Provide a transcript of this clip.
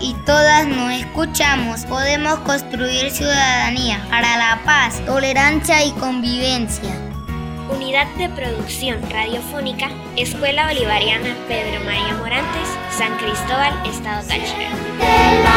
y todas nos escuchamos, podemos construir ciudadanía para la paz, tolerancia y convivencia. Unidad de Producción Radiofónica, Escuela Bolivariana Pedro María Morantes, San Cristóbal, Estado Táchira.